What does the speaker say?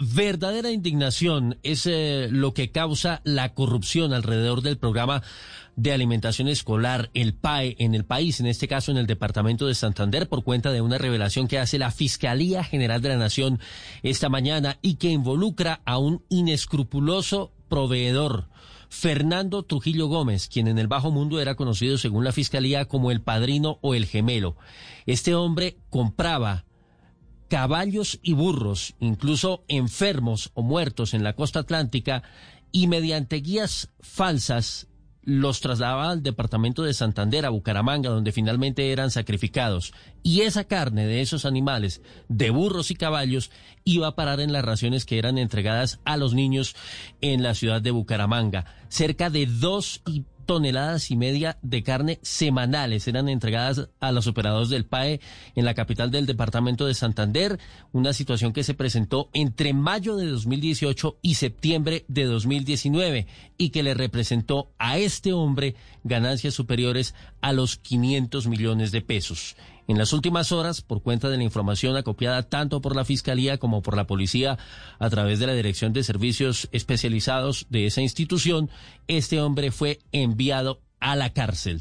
verdadera indignación es eh, lo que causa la corrupción alrededor del programa de alimentación escolar, el PAE, en el país, en este caso en el departamento de Santander, por cuenta de una revelación que hace la Fiscalía General de la Nación esta mañana y que involucra a un inescrupuloso proveedor. Fernando Trujillo Gómez, quien en el bajo mundo era conocido según la fiscalía como el padrino o el gemelo. Este hombre compraba caballos y burros, incluso enfermos o muertos en la costa atlántica, y mediante guías falsas los trasladaba al departamento de Santander, a Bucaramanga, donde finalmente eran sacrificados. Y esa carne de esos animales, de burros y caballos, iba a parar en las raciones que eran entregadas a los niños en la ciudad de Bucaramanga. Cerca de dos y toneladas y media de carne semanales eran entregadas a los operadores del PAE en la capital del departamento de Santander, una situación que se presentó entre mayo de 2018 y septiembre de 2019 y que le representó a este hombre ganancias superiores a los 500 millones de pesos. En las últimas horas, por cuenta de la información acopiada tanto por la Fiscalía como por la Policía a través de la Dirección de Servicios Especializados de esa institución, este hombre fue enviado a la cárcel.